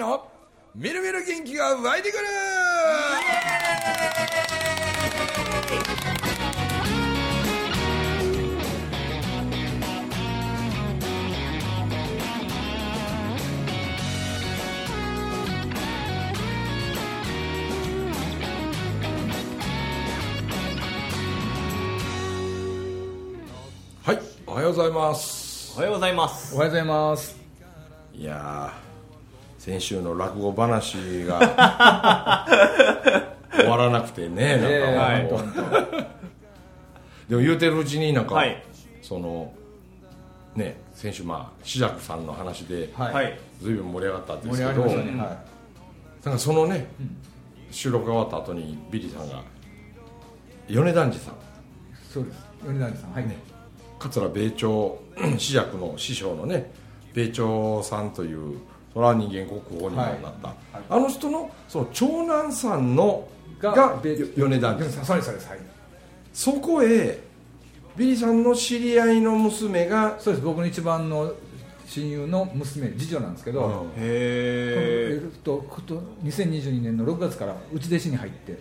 のみるみる元気が湧いてくる。はいおはようございます。おはようございます。おはようございます。いやー先週の落語話が。終わらなくてねなんかもう、でも言うてるうちになんか、はい。そのね先週まあ志らくさんの話で、はい、はい。ずいぶん盛り上がったんで盛すけどね、はなんかそのね、収録が終わった後にビリーさんが米團次さん。いそうです。米谷さん。はい。ね桂米朝志らくの師匠のね米朝さんというそれは人間国宝にもなった、あの人のその長男さんのが米米團次さん米さん。そこへビリーさんの知り合いの娘が、そうです。僕の一番の親友の娘次女なんですけど、うん。へえっとこと2022年の6月から内弟子に入って。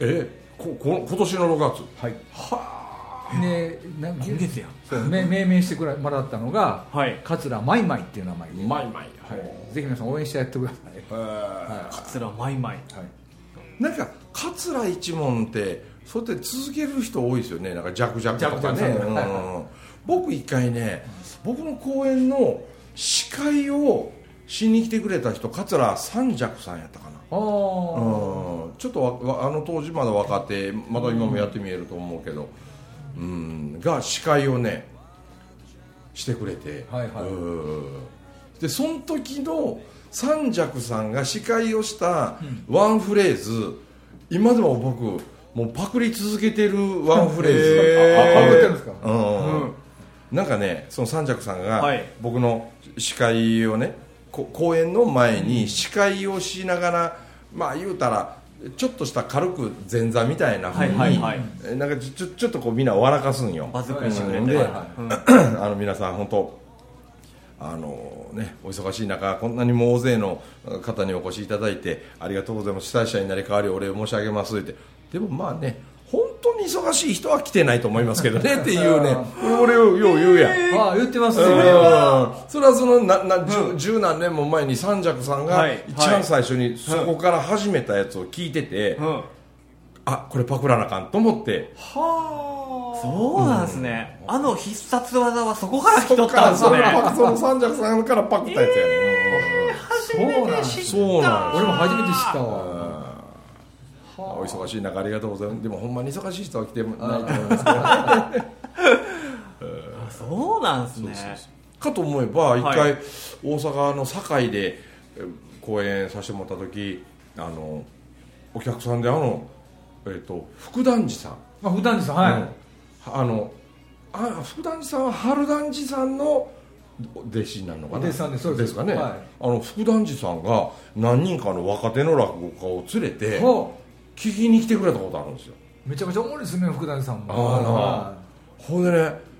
えここ今年の6月。はい。でなん今月やそう命命名してくれもらったのがはい。桂マイマイっていう名前で、マイマイはい、ぜひ皆さん応援してやってください、桂マイマイ。はい、なんか桂一門ってそうやって続ける人多いですよね。なんか弱々とかね、僕一回ね僕の公演の司会をしに来てくれた人桂三尺さんやったかな。ああ、うん。ちょっとあの当時まだ若手まだ今もやってみえると思うけど、うん、が司会をねしてくれて、はいはい。うんでその時の三尺さんが司会をしたワンフレーズ、今でも僕もうパクり続けてるワンフレーズ。パクってるんですかうんなんかねその三尺さんがはい僕の司会をねこ公演の前に司会をしながらまあ言うたらちょっとした軽く前座みたいなふうに、はいはいなんかちょちょっとこうみんな笑かすんよ場作りしてくれうんで、てはいあの皆さん本当あのね、お忙しい中こんなにも大勢の方にお越しいただいてありがとうございます。主催者になり代わりお礼を申し上げますって。でもまあね本当に忙しい人は来てないと思いますけどねっていうね。俺をよう言うやん、ああ言ってますね、うん。それはそのなな十十何年も前に三尺さんがはい。一番最初にそこから始めたやつを聞いてて、うんあこれパクらなあかんと思って。そうなんですね、あの必殺技はそこから来とったんですねその三尺さんからパクったやつやね、そうなんうんそうなん俺も初めて知ったわ。お忙しい中ありがとうございますでもほんまに忙しい人は来てないと思います。けどそうなんです。ねかと思えば一はい回大阪の堺でえ公演させてもらった時あのお客さんであの、えっと福団次さん、あ普段さんはい、うん。あのあ福団次さんは春団次さんの弟子になるのかな？弟子さんです。そうです。かね、はい。あの福団次さんが何人かの若手の落語家を連れてほ聞きに来てくれたことあるんですよ。うめちゃめちゃおもろいですね福谷さんも。ああ。ほんでね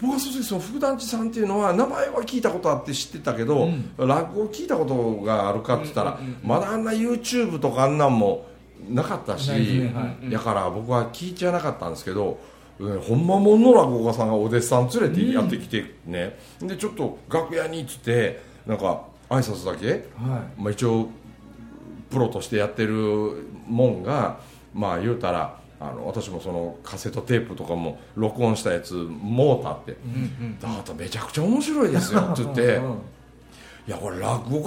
僕は正直その福団地さんっていうのは名前は聞いたことあって知ってたけど、うん。落語聞いたことがあるかって言ったら、まだあんな YouTube とかあんなんもなかったし、ないだから僕は聞いちゃなかったんですけど、うんほんまもんの落語家さんがお弟子さん連れてやってきてね、でちょっと楽屋にっつってなんか挨拶だけ、はい。まあ、一応プロとしてやってるもんがまあ言うたらあの私もそのカセットテープとかも録音したやつもうたって「だからめちゃくちゃ面白いですよ」って言って。うんうん。いやこれ落語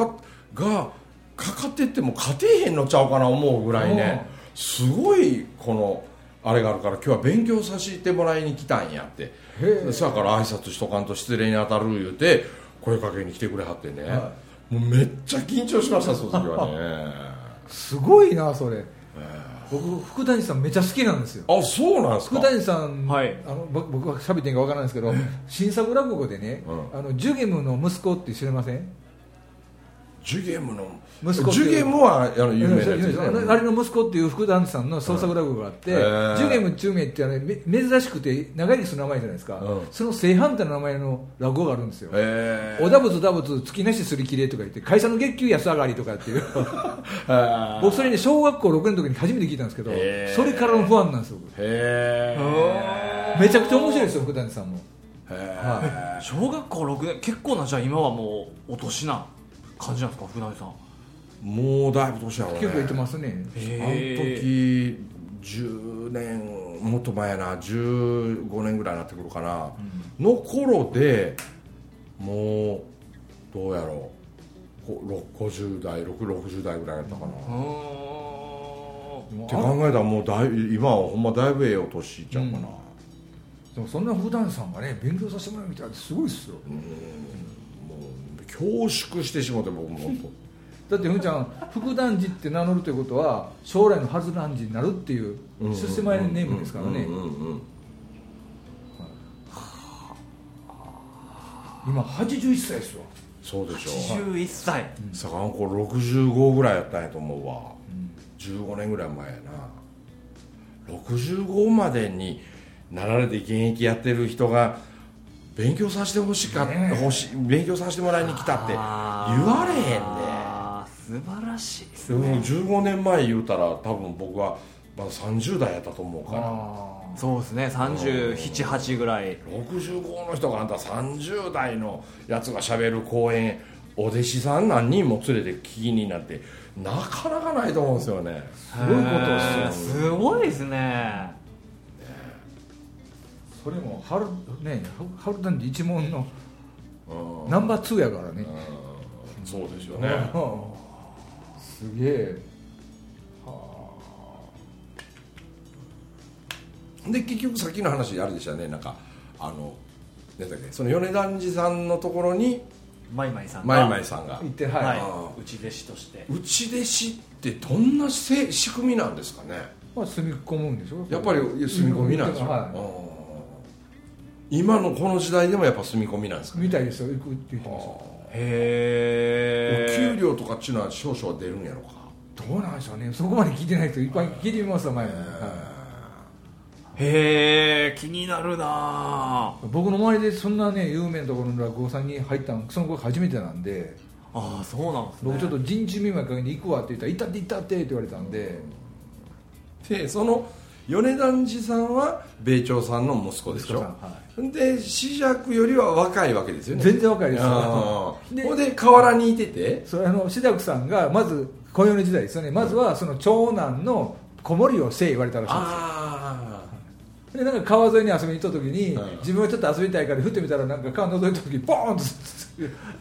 家がかかってっても勝てへんのちゃうかな思うぐらいね。すごいこのあれがあるから今日は勉強させてもらいに来たんやって。そやから挨拶しとかんと失礼に当たる言うて声かけに来てくれはってね、はもうめっちゃ緊張しましたその時はね。すごいなそれ。僕福谷さんめちゃ好きなんですよ。あそうなんですか？福谷さん、はい。あの僕僕は喋ってんかわからないですけど新作落語でね、うあのジュゲムの息子って知りません？ジュゲムの息子ジュゲムはあの有名なあね。れの息子っていう福田さんの創作落語があって、うん。ジュゲム中名って珍しくて長いする名前じゃないですか、うん。その正反対の名前の落語があるんですよ、おだぶつだぶつ月なしすりきれとか言って会社の月給安上がりとかっていう へ僕それね小学校6年の時に初めて聞いたんですけどそれからのファンなんですよえめちゃくちゃ面白いですよ福谷さんも。へ小学校6年結構なじゃあ今はもうお年な感じなんですか福谷さん。ーもうだいぶ年やろうね。結構言ってますね。あのへ時10年もっと前やな。15年ぐらいになってくるかな、の頃でもうどうやろう。こ50代660代ぐらいやったかな、って考えたらもうだい今はほんまだいぶええお年いっちゃうかな、でもそんな福谷さんがね勉強させてもらうみたいなすごいですよ恐縮してしもて僕も。本だってふんちゃん福団寺って名乗るということは将来のはずなん寺になるっていう当出世前のネームですからね。うんうんうん今81歳ですよそうでしょ81歳。さかんこ65ぐらいやったんやと思うわ、15年ぐらい前やな。65までになられて現役やってる人が勉強させてほしかねえ。ほし勉強させてもらいに来たって言われへんで素晴らしいですでも15年前言うたら多分僕はまだ30代やったと思うから。あそうですね。378ぐらい。65の人があんた30代のやつがしゃべる講演お弟子さん何人も連れて聞きになってなかなかないと思うんですよね。すごいことですよすごいですねそれも春ね春団寺一門のうん。ナンバー2やからね。そうですよね。すげえ。で結局さっきの話あるでしたね。なんかあの何だっけその米團次さんのところにマイマイさんが。マイマイさんが。行ってはい、はい。内弟子として。内弟子ってどんなせ仕組みなんですかね。まあ、住み込むんでしょ。やっぱり住み込みなんですよ、はい今のこの時代でもやっぱ住み込みなんですかみたいですよ行くって言ってました。へえお給料とかっていうのは少々は出るんやろうか。どうなんでしょうね。そこまで聞いてない人いっぱい聞いてみますわ前へえ気になるな僕の周りでそんなね有名なところの落語さんに入ったのその子が初めてなんで。ああそうなんですね。僕ちょっと陣地見舞いかけに行くわって言ったら「行ったって行ったって」って言われたんで。でその米團次さんは米朝さんの息子でしょ、はで紫尺よりは若いわけですよね。全然若いですよ。ほんで河原にいてて？それあの志田さんがまず小米時代ですよね。まずはその長男の子守をせえ言われたらしいんですよ。あでなんか川沿いに遊びに行った時に、うん自分はちょっと遊びたいから振ってみたらなんか川覗いた時にボーンと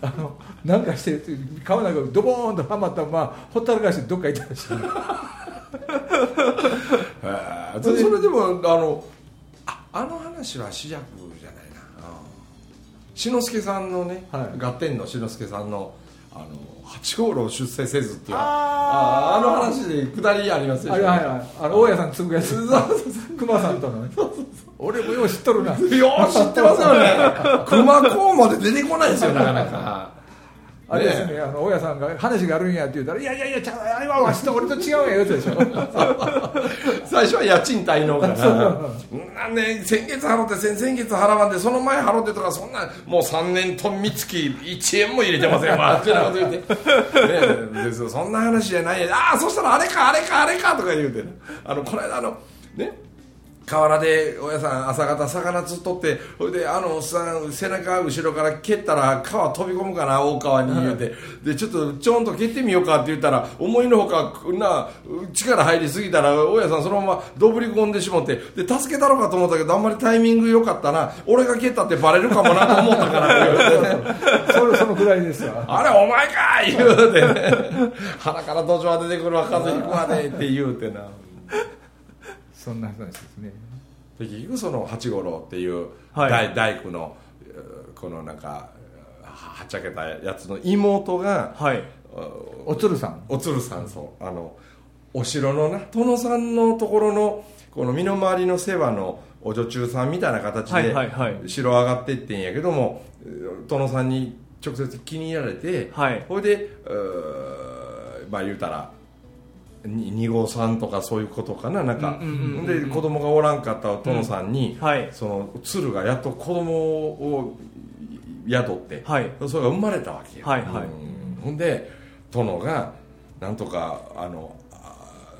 あのなんかして川の中にドボーンとはまったままほったらかしてどっか行ったらしい あそそれでもあのああの話は紫尺じゃないな。志の輔さんのね、はい。ガッテンの志の輔さんのあの八五郎出世せずっていうああの話で下りありますよあれはいはいあの大家さん継ぐやつ熊さんとのね。俺もよう知っとるな。よう知ってますよね。熊高まで出てこないですよなかなかあれですねあの大家さんが話があるんやって言ったら「いやいやいやちゃうあれはわしと俺と違うや」言うてでしょ。最初は家賃滞納から なんで先月払って先々月払わんでその前払ってとかそんなもう3年とみつき1円も入れてませんわ。ってなこと言って、ねえ、ですよそんな話じゃない。やああそしたらあれかあれかあれかとか言うてあのこの間あのね河原で大家さん朝方魚釣っとってほいであのおっさん背中後ろから蹴ったら川飛び込むかな大川に言うて。でちょっとちょんと蹴ってみようかって言ったら思いのほかな力入りすぎたら大家さんそのままどぶり込んでしもって。で助けたろうかと思ったけどあんまりタイミング良かったな。俺が蹴ったってバレるかもなと思ったからって言うて。ねそれそのくらいですわあれお前か言うてね。鼻から土壌は出てくるわ風邪ひくわでって言うてな。そんな話ですね。で結局その八五郎っていうはい。大,、大工のえーこのなんかははっちゃけたやつの妹がはい。おつるさん。おつるさんそう。あのお城のな殿さんのところのこの身の回りの世話のお女中さんみたいな形はいで城上がっていってんやけどもえー殿さんに直接気に入られて、はい。ほいでまあ言うたら2号さんとかそういうことかななんか、うんうんで子供がおらんかった殿さんに、はい。その鶴がやっと子供を宿って、はい。それが生まれたわけよ、はいはい。うん。ほんで殿がなんとかあの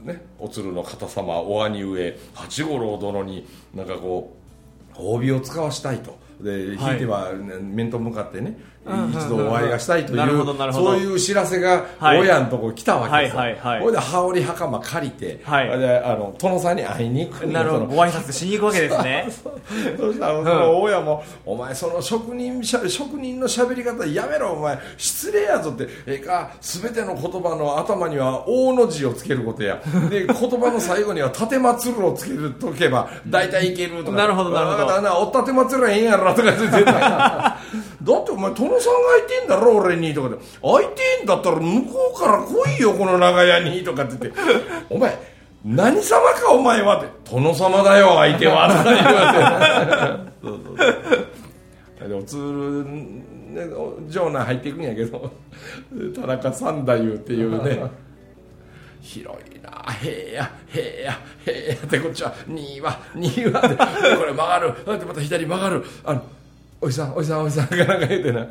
ねお鶴の方様お兄上八五郎殿になんかこう褒美を使わしたいとで、はい。ひいてはね面と向かってね、うん一度お会いがしたいというそういう知らせがはい。親のとこ来たわけですよ、はいはいはい。で羽織袴借りて、はい。であの殿さんに会いに行くなるほど。ご挨拶しに行くわけですね。そしたらその親も「お前その職人しゃ職人の喋り方やめろお前。失礼やぞ」って「ええか全ての言葉の頭には大の字をつけることや。で言葉の最後には立松るをつけるとけば大体いける」とか。なるほどなるほど。だなお立松るはええんやろ」とか言ってだってお前殿さんがいてんだろ俺に」とかで「空いてんだったら向こうから来いよこの長屋に」とかって言って「お前何様かお前は」って「殿様だよ相手は」とか言われてそうそう。そうでおつるね城内入っていくんやけど田中三太夫っていうね。広いな平や平や平やってこっちは新は新はってこれ曲がる。でまた左曲がる。あのおじさんおじさんおじさんがなんか言うてな。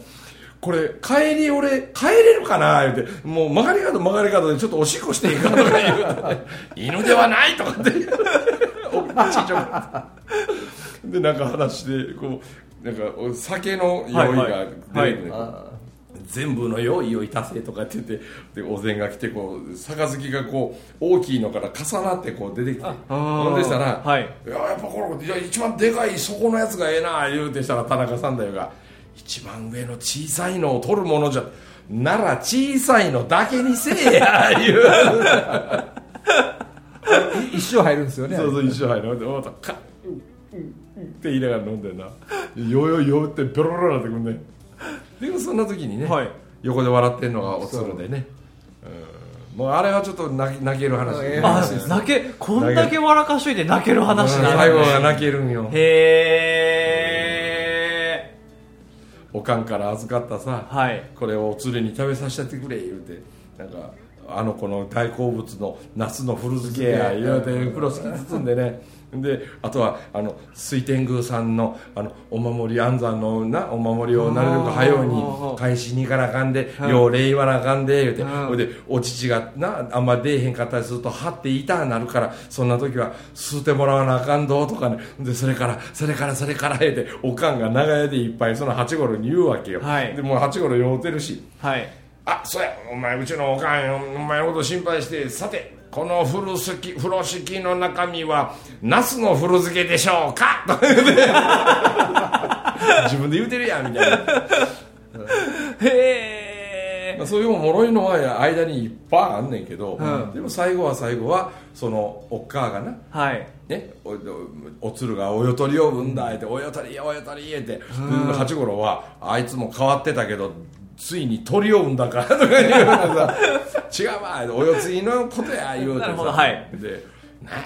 これ帰り俺帰れるかな？言うて。もう曲がり角曲がり角でちょっとおしっこしていいかとか言うて、ね、犬ではないとかっておっちいちょでなんか話してこうなんかお酒の用意が出る、はいはい全部の用意をいたせとかって言ってでお膳が来てこう杯がこう大きいのから重なってこう出てきてほんでしたら「はい。いややっぱこのいや一番でかいそこのやつがええな」言うてしたら田中さんだよが「一番上の小さいのを取るものじゃなら小さいのだけにせえや」言う。一生入るんですよねそうそう一緒入る。でまたカッって言いながら飲んでんな。よよよってベロベロなってくんねでもそんな時にね、はい。横で笑ってんのがおつるでね。う。ん。もうあれはちょっと泣き泣ける話。ええあ話です。泣けこんだけ笑かしといて泣ける話なん最後ですねが泣けるんよ。へえおかんから預かったさ、はい。これをお連れに食べさせてくれ言うてなんかあの子の大好物の夏の古漬けや。言うて風呂敷包んでねであとはあの水天宮さんのあのお守り安産のなお守りをなるべく早うに返しに行かなあかんで、よう礼言わなあかんで言うて、うんほいでお乳がなあんま出えへんかったりするとはって痛なるからそんな時は吸うてもらわなあかんどとかね。でそれからそれからそれから言うておかんが長屋でいっぱいその八五郎に言うわけよ、はい。でもう八五郎酔うてるし。はい。あそうや。お前うちのおかんよお前のこと心配してさてこの風呂敷風呂敷の中身はナスの風呂漬けでしょうか？と 自分で言うてるやんみたいな、へえまあ、そういうおもろいのは間にいっぱいあんねんけど、うん。でも最後は最後はそのおっかあがなはい。ね、おおお鶴がおよとりを産んだって、およとりおよとりって、で八五郎はあいつも変わってたけどついに鳥を産んだかとか言うのさ違うわおよついのことや言うてさ。なるほどはい。で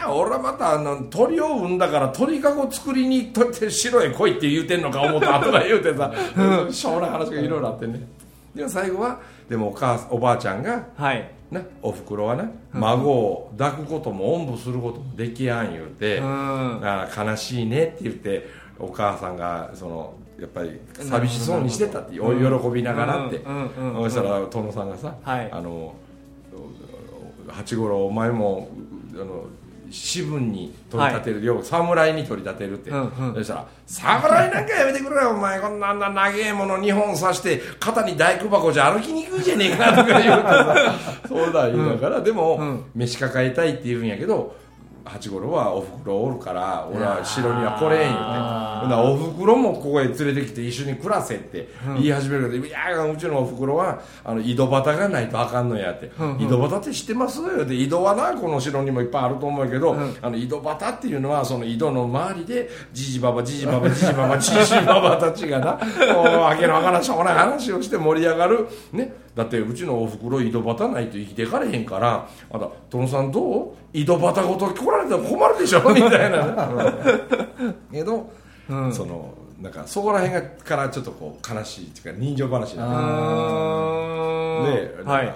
俺はまたあの鳥を産んだから鳥かご作りにとって白へ来いって言うてんのか思ったとか言うてさしょうもない話がいろいろあってね。でも最後はでもお母おばあちゃんがはい。なおふくろはな孫を抱くこともおんぶすることもできやん言うて、うん。悲しいねって言ってお母さんがそのやっぱり寂しそうにしてたってお喜びながらって、うんうんうんうん。そしたら殿さんがさ、はい。あの八五郎お前もあの士分に取り立てる、よう侍に取り立てるって、うんうん。そしたら「侍なんかやめてくれよお前。こんなあんな長えもの2本刺して肩に大工箱じゃ歩きにくいじゃねえか」とか言うてさ そうだ言いながら、でも、うん。飯抱えたいって言うんやけど八五郎はおふくろおるから俺は城には来れん言うてほんならおふくろもここへ連れてきて一緒に暮らせって言い始めるけど、いやうちのおふくろはあの井戸端がないとあかんのやって、井戸端って知ってます？よで井戸はなこの城にもいっぱいあると思うけど、あの井戸端っていうのはその井戸の周りでじじばばじじばばじじばばじじばばたちがなもうわけのわからんしょうがない話をして盛り上がるねだってうちのおふくろ井戸端ないと生きていかれへんからあんた殿さんどう井戸端ごと来られたら困るでしょみたいなけどうんそのなんかそこら辺がからちょっとこう悲しいっていうか人情話になってで、はい。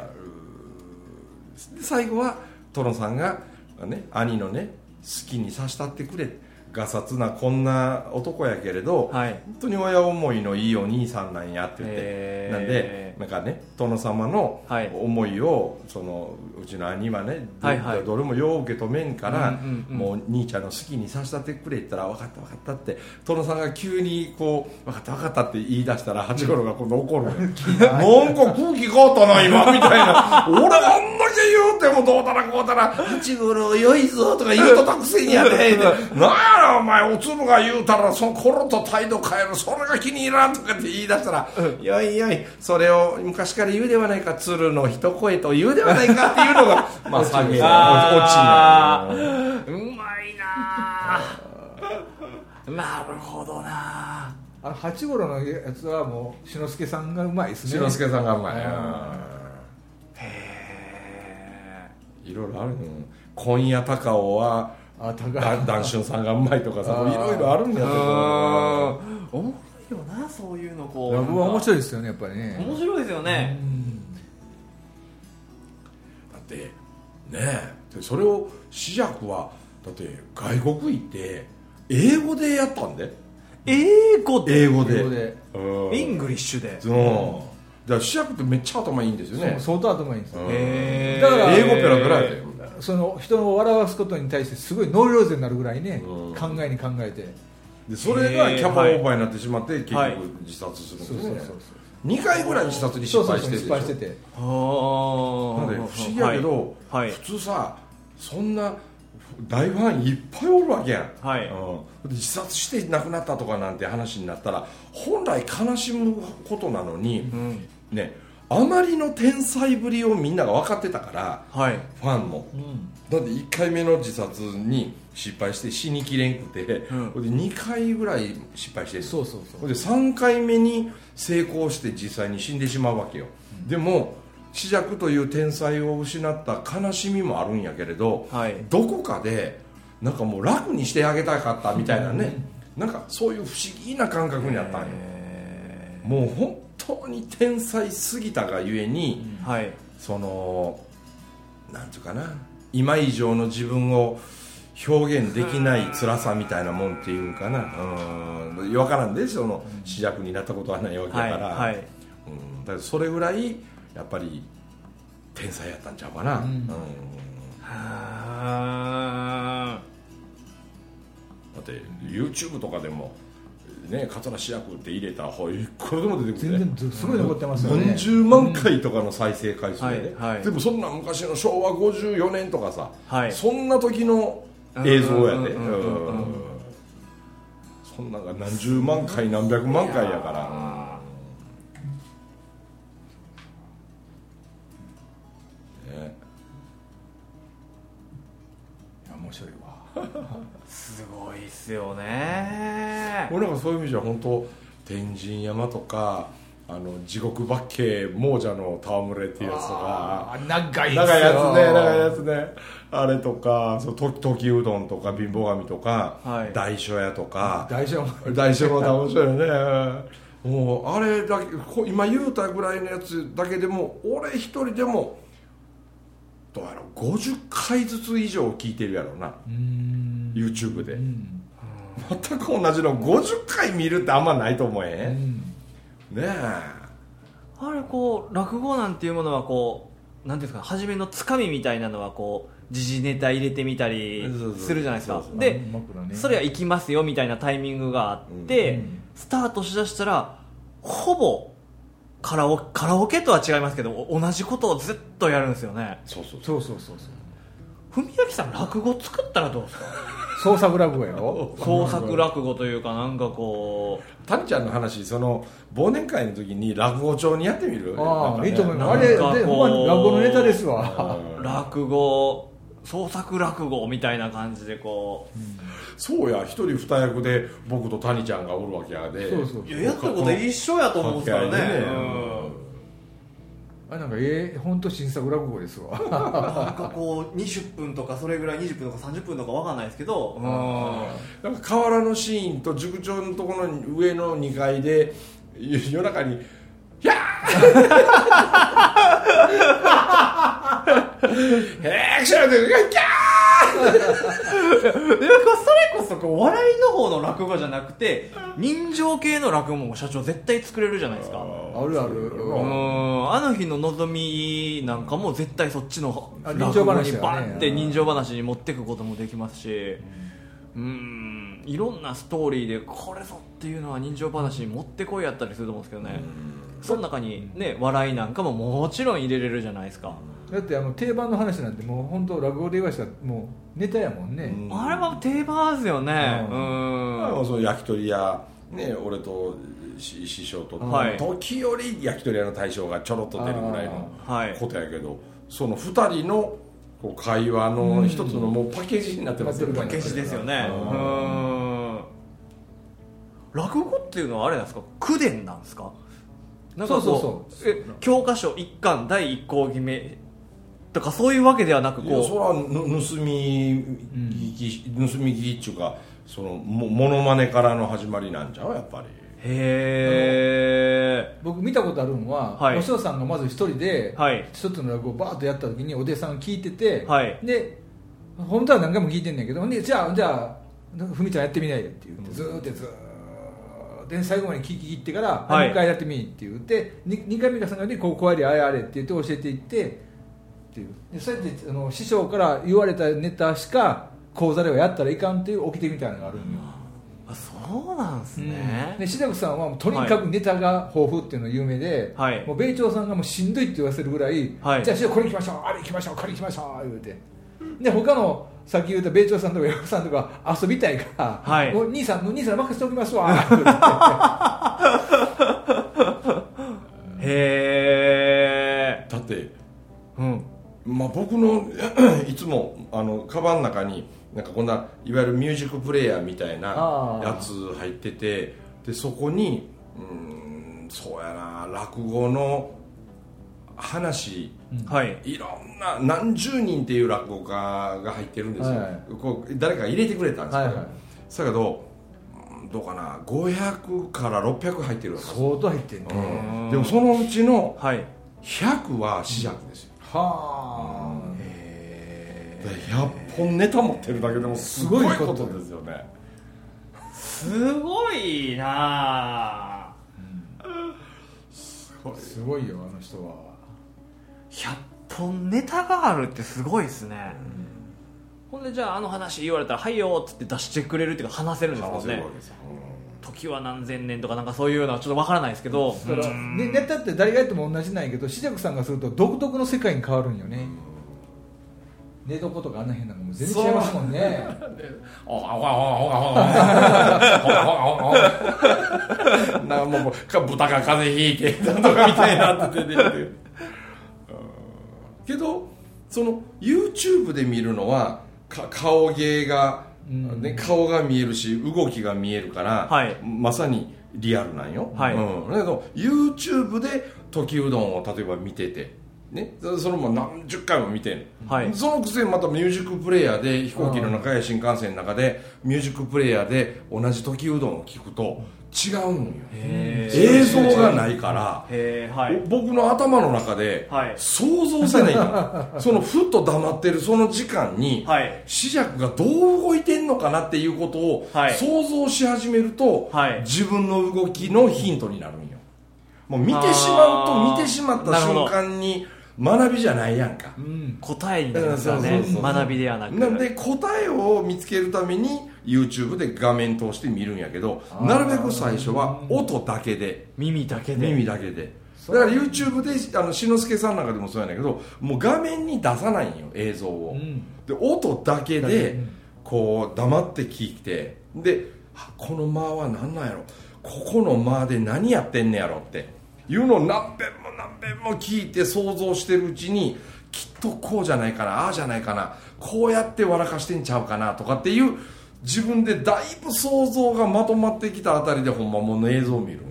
最後は殿さんが、ね、兄のね好きにさしたってくれがさつなこんな男やけれど、はい。本当に親思いのいいお兄さんなんやって言って、なんでなんかね殿様のはい。思いをそのうちの兄はね、どはいはい。どれもよう受け止めんから、うんうんうんもう兄ちゃんの好きにさせたってくれって言ったら分かった分かったって殿さんが急にこう分かった分かったって言い出したら八五郎が今度怒るなんか空気変わったな今みたいな。俺あんだけ言うてもどうたらこうたら八五郎良いぞとか言うとたくせにやでってなんお前おつぶが言うたらその頃と態度変えるそれが気に入らんとかって言い出したら「よいよいそれを昔から言うではないか鶴の一声と言うではないか」っていうのが まあ下げ落ちあなのよー。うまいなー。なるほどなあの八五郎のやつはもう志の輔さんがうまいですね。志の輔さんがうまい。へいろいろあるの今夜高尾はあ談春さんがうまいとかさいろいろあるんだえよおもろいよなそういうのこう。落語は面白いですよねやっぱりね。面白いですよね。だってねえ。でそれを枝雀はだって外国行って英語でやったんで。英語で？英語で。英語で。うん。 Englishで。そう。だから枝雀ってめっちゃ頭いいんですよね。相当頭いいんですよ。だから英語ペラペラやでその人を笑わすことに対してすごいノイローゼになるぐらいねうん。考えに考えて。でそれがキャパオーバーになってしまって結はい。局自殺するんそうですねそうそう。2回ぐらい自殺に失そうそうそう敗してるでしょ。失敗してて。あなんで不思議やけど、はい。はい。普通さそんな大ファンいっぱいおるわけやん、はい。うん、で自殺して亡くなったとかなんて話になったら本来悲しむことなのに、うん。ねあまりの天才ぶりをみんなが分かってたからはい。ファンも。だって1回目の自殺に失敗して死にきれんくて、うん。で2回ぐらい失敗してるそうそうそう。で3回目に成功して実際に死んでしまうわけよ、でも紫尺という天才を失った悲しみもあるんやけれど、はい。どこかでなんかもう楽にしてあげたかったみたいなね、なんかそういう不思議な感覚にあったんよ、えもう本当に天才すぎたがゆえに、ーはい。そのなんていうかな。今以上の自分を表現できない辛さみたいなもんっていうんかな。うん。分からんでその主役になったことはないわけだはいから、はいうん、だからそれぐらいやっぱり天才やったんちゃうかな、うん。うん。はだって YouTube とかでもね桂主役って入れたらほいくらでも出てくる全然すごい残ってますよね。何十万回とかの再生回数でね、はいはい。でもそんな昔の昭和54年とかさ、はい。そんな時の映像やで。うんうんうんうんうん。うん。そんなんが何十万回何百万回やからごいっすよね。俺なんかそういう意味じゃ本当天神山とかあの地獄バッケ亡者の戯れっていうやつとか。長い長いやつね長いやつね。あれとかそうと時うどんとか貧乏神とか、はい。大書屋とか。大丈夫大書も面白いよね。もうあれだけこ今言うたぐらいのやつだけでも俺一人でもどうやろう50回ずつ以上聞いてるやろうな。YouTube で、うん全く同じの50回見るってあんまないと思え。うん。ねえ。あれこう落語なんていうものはこうなんていうんですか初めのつかみみたいなのはこう時事ネタ入れてみたりするじゃないですか。そうそうでね。それは行きますよみたいなタイミングがあって、うんスタートしだしたらほぼカラオカラオケとは違いますけどお同じことをずっとやるんですよね。そうそう。そうそうそうそう。文明さん落語作ったらどうですか？創作落語やろ？創作落語というかなんかこ谷ちゃんの話その忘年会の時に落語帳にやってみる？ああいいと思います。あれでほんまに落語のネタですわ。う落語創作落語みたいな感じでこう。そうや一人二役で僕と谷ちゃんがおるわけやで。そうそういややったこと一緒やと思うんですからね。掛け合いでねあなんかええ本当新作落語ですわ。なんかこう20分とかそれぐらい20分とか30分とかわかんないですけどうん。なんか河原のシーンと塾長のところの上の2階で夜夜中に「ひゃー！へーくしゃーってキャーれこそこう笑いの方の落語じゃなくて人情系の落語も社長絶対作れるじゃないですか。あるある。うん。あの日の望みなんかも絶対そっちのあ落語にバンって人情話に持っていくこともできますし。うん。いろんなストーリーでこれぞっていうのは人情話に持ってこいやったりすると思うんですけどね。その中にね笑いなんかももちろん入れれるじゃないですかだってあの定番の話なんてもう本当落語で言わしたらもうネタやもんね、うん。あれは定番ですよね。ううん。んその焼き鳥屋ね俺とし師匠と、はい。時折焼き鳥屋の大将がちょろっと出るぐらいのはい。ことやけど、その2人のこう会話の一つのもうパッケージになってますよ。ねうん。パッケージですよね。ううん。落語っていうのはあれなんですか？口伝なんですか？なんかこそうそうそう。え教科書一巻第一項決めとかそういうわけではなくいやそこれはぬ盗み聞き、盗み聞きっていうかそのもモノマネからの始まりなんじゃう？やっぱり。うへえ僕見たことあるのは、はい。お師匠さんがまず一人ではい。一つの落語をバーッとやった時にお弟子さんが聞いてて、はい。で本当は何回も聞いてんねんけどでじゃあじゃあふみちゃんやってみないでって言ってずーっとずーっと。で最後まで聞き切ってから、はい。もう一回やってみって言って 2, 回目か3回目でこうこうやれあれあれって言って教えていってっていう。でそうやってあの師匠から言われたネタしか講座ではやったらいかんっていう掟みたいなのがあるんよ、あそうなんですね。で志らくさんはもうとにかくネタが豊富っていうのが有名で、はい。もう米朝さんがもうしんどいって言わせるぐらい、はい。じゃあ師匠これ行きましょう。あれ行きましょう。これ行きましょう。言うて。で他のさっき言った米朝さんとか山さんとか遊びたいから、はい。もう兄さんの兄さん任せておきますわ。言うてまあ、僕の いつもあのカバンの中になんかこんないわゆるミュージックプレーヤーみたいなやつ入っててでそこにうーんそうやな落語の話はい。いろんな何十人っていう落語家が入ってるんですよ、はいこう誰かが入れてくれたんですよ、はいはい。だけどうんどうかな500から600入ってるわけです、相当入ってんね、うん。でもそのうちのはい。100は試着ですよ、はあ。で100本ネタ持ってるだけでもすごいことです。よね。すごいなあ。すごいすごいよあの人は。100本ネタがあるってすごいですね、ほんでじゃああの話言われたら「はいよ」っつって出してくれるっていうか話せるんですもんね。ですよ時は何千年とかなんかそういうのはちょっとわからないですけどだから、ね、ネタって誰がやっても同じなんやけど志らくさんがすると独特の世界に変わるんよね。寝床とかあんな変なのも全然違いますもんね。おほがほがほがほがほがほがほがなんかもうか豚が風邪ひいてなんとかみたいになってて出てるうんけどその YouTube で見るのはか顔芸が、うんね、顔が見えるし動きが見えるから、はい。まさにリアルなんよ、はい。うん、だけど YouTube で時うどんを例えば見ててね、そそれも何十回も見てんの。はい。そのくせにまたミュージックプレイヤーで飛行機の中や新幹線の中でミュージックプレイヤーで同じ時うどんを聞くと違うんよ。へ映像がないから。はい。お僕の頭の中ではい。想像せない。か らそのふっと黙ってるその時間にはい。視尺がどう動いてんのかなっていうことをはい。想像し始めるとはい。自分の動きのヒントになるんよ。もう見てしまうと見てしまった瞬間に学びじゃないやんか。うん。答えになりますよね。学びではなく。なんで答えを見つけるために YouTube で画面通して見るんやけどなるべく最初は音だけで。耳だけで。耳だけで。だから YouTube であの志の輔さんなんかでもそうやねんけどもう画面に出さないんよ映像を、うん。で音だけでうんこう黙って聞いて。であこの間は何なんやろ。ここの間で何やってんねやろって。いうのを何遍も何遍も聞いて想像してるうちにきっとこうじゃないかなああじゃないかなこうやって笑かしてんちゃうかなとかっていう自分でだいぶ想像がまとまってきたあたりでほんまもの映像を見るんよ。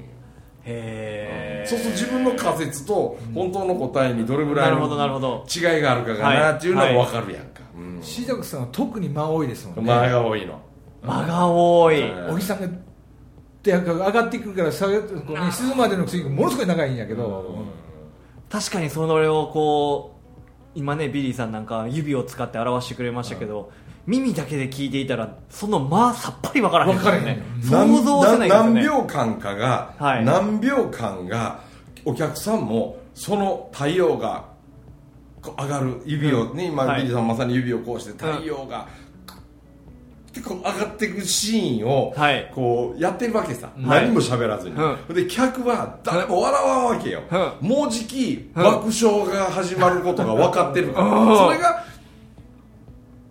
へえそうすると自分の仮説と本当の答えにどれぐらないるほどのなるほど。違いがあるかがなっていうのは分かるやんか、シダクさんは特に間多いですもんね。間が多いの。間が多い。うん。おじさんがで上がってくるから下げこう、ね、沈むまでのスイングものすごい長いんやけど、確かにそれをこう今ねビリーさんなんか指を使って表してくれましたけど、耳だけで聞いていたらその間さっぱり分からへん。から想像せないですよ何ね秒間かが、はい。何秒間がお客さんもその太陽が上がる指をね、今、はいビリーさんまさに指をこうして太陽が、でこう上がっていくシーンを、はい。こうやってるわけさ、はい。何も喋らずに、うで客は誰も笑わん。わけよ、うもうじきうん。爆笑が始まることが分かってるから、うん。それが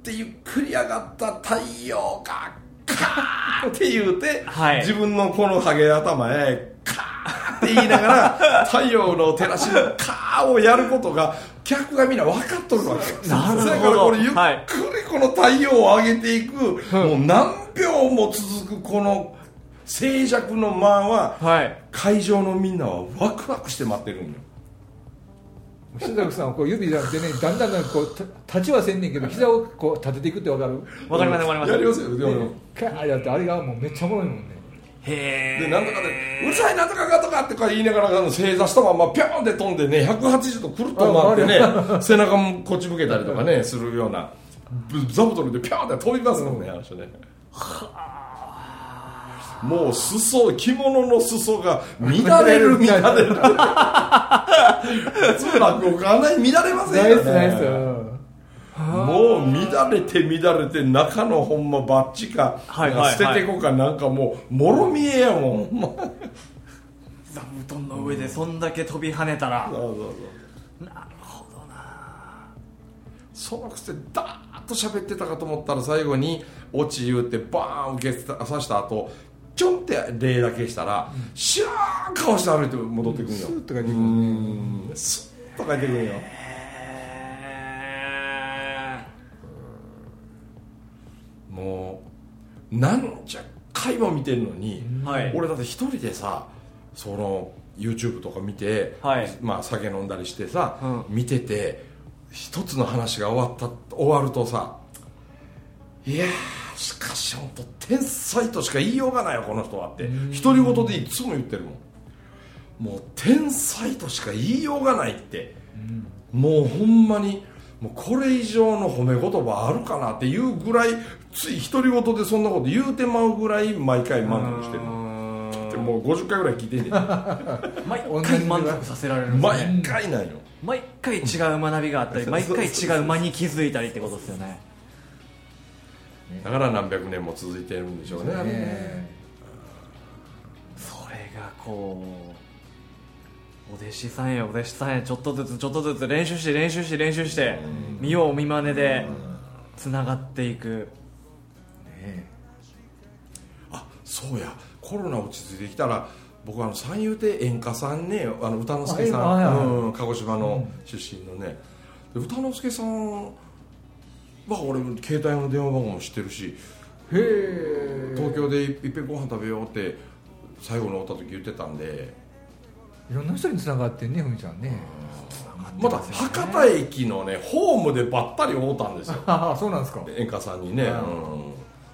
でゆっくり上がった太陽がカーって言うて、はい。自分のこのハゲ頭へカーって言いながら太陽の照らしのカーをやることが客がみんな分かっとるわけよ。なるほど。だからこれゆっくりはい。この太陽を上げていく、もう何秒も続くこの静寂の間ははい。会場のみんなはワクワクして待ってるんよシダクさんはこう指じゃなくてねだんだんだんこうた立ちはせんねんけど膝をこう立てていくってわかる？分かります分かります。やりますよでもカーやってあれがもうめっちゃおもろいもんね。へえでなんとかで「うるさいなんとかが」とかって言いながらあの正座したままピョンって飛んでね180度くるっと回ってね背中もこっち向けたりとかねするようなぶ座布団でピョンって飛びますもんね、あの人ねもう裾着物の裾が乱れる乱れる普通落語家あんなに乱れませんよね。もう乱れて乱れて中のほんまバッチか、はいはいはい。捨ててこかなんかもうもろ見えやもん。ま座布団の上でそんだけ飛び跳ねたら。そうそうそう。なるほどな。そのくせダーッと喋ってたかと思ったら最後にオチ言うてバーン受けさした後ちょんって礼だけしたら、知らん顔して歩いて戻ってくるよ。スーッと帰ってくるうん。スッと帰ってくるよ。へもうなんじゃ回も見てるのに、ーはい。俺だって一人でさその YouTube とか見て、はい。まあ、酒飲んだりしてさ、うん。見てて一つの話が終わった終わるとさいやーしかし本当天才としか言いようがないよこの人はって。独り言でいつも言ってるもん。もう天才としか言いようがないって、もうほんまにもうこれ以上の褒め言葉あるかなっていうぐらいつい独り言でそんなこと言うてまうぐらい毎回満足してる。でもう50回ぐらい聞いてんねん。毎回満足させられるね。毎回なんよ毎回違う学びがあったり 毎回違う間に気づいたりってことですよねだから何百年も続いてるんでしょうね。ねね。それがこうお弟子さんやお弟子さんやちょっとずつちょっとずつ練習して練習して練習して見よう見まねでつながっていく。あそうや。コロナ落ち着いてきたら僕あの三遊亭演歌さんねあの歌之助さん、うん鹿児島の出身のね、で歌之助さんは俺携帯の電話番号も知ってるしへえ東京でいいっぺんご飯食べようって最後の会った時言ってたんで。いろんな人につながってんねふみちゃんね。また博多駅のねホームでばったり会うたんですよ。ああそうなんですか。演歌さんにね、うん。うん。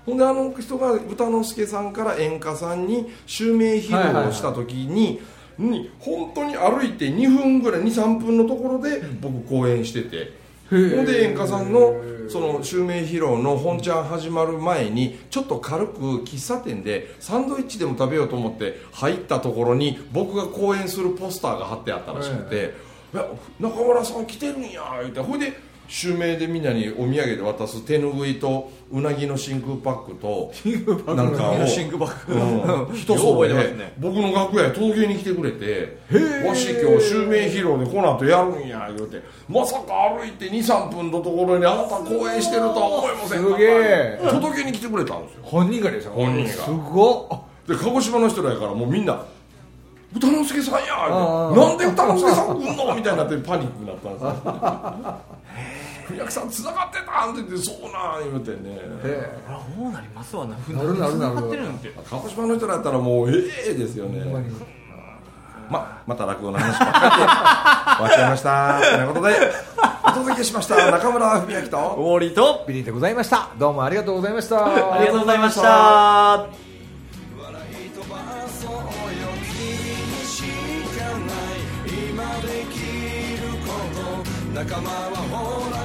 ほんであの人が歌之助さんから演歌さんに襲名披露をした時に、に本当に歩いて2分ぐらい23分のところで僕公演してて、ほんで演歌さんのその襲名披露の本ちゃん始まる前にちょっと軽く喫茶店でサンドイッチでも食べようと思って入ったところに僕が公演するポスターが貼ってあったらしくて「いや中村さん来てるんや」言って。ほいで襲名でみんなにお土産で渡す手ぬぐいとうなぎの真空パックとなんかをシンクバッグうん、一層覚えてますでね僕の楽屋へ陶芸に来てくれて「わし今日襲名披露でこの後やるんや」言うてまさか歩いて23分のところにあなた公演してるとは思いません。すげえ。届けに来てくれたんですよ。本人がでしょ本人が。すごっ。で鹿児島の人らやからもうみんな「歌之助さんや!」なんで歌之助さん来んの?」みたいになってパニックになったんですよ「宮城さん繋がってたん?」って言って「そうなん」言うてねそうなりますわな。なるなるなる鹿児島の人らやったらもうええですよね。まに。まあまた落語の話ばっかりで終わっちゃいました。ということで お届けしました中村文明と。ウォーリーと。ビリーでございました。どうもありがとうございました。ありがとうございました仲間はほらこんなにいる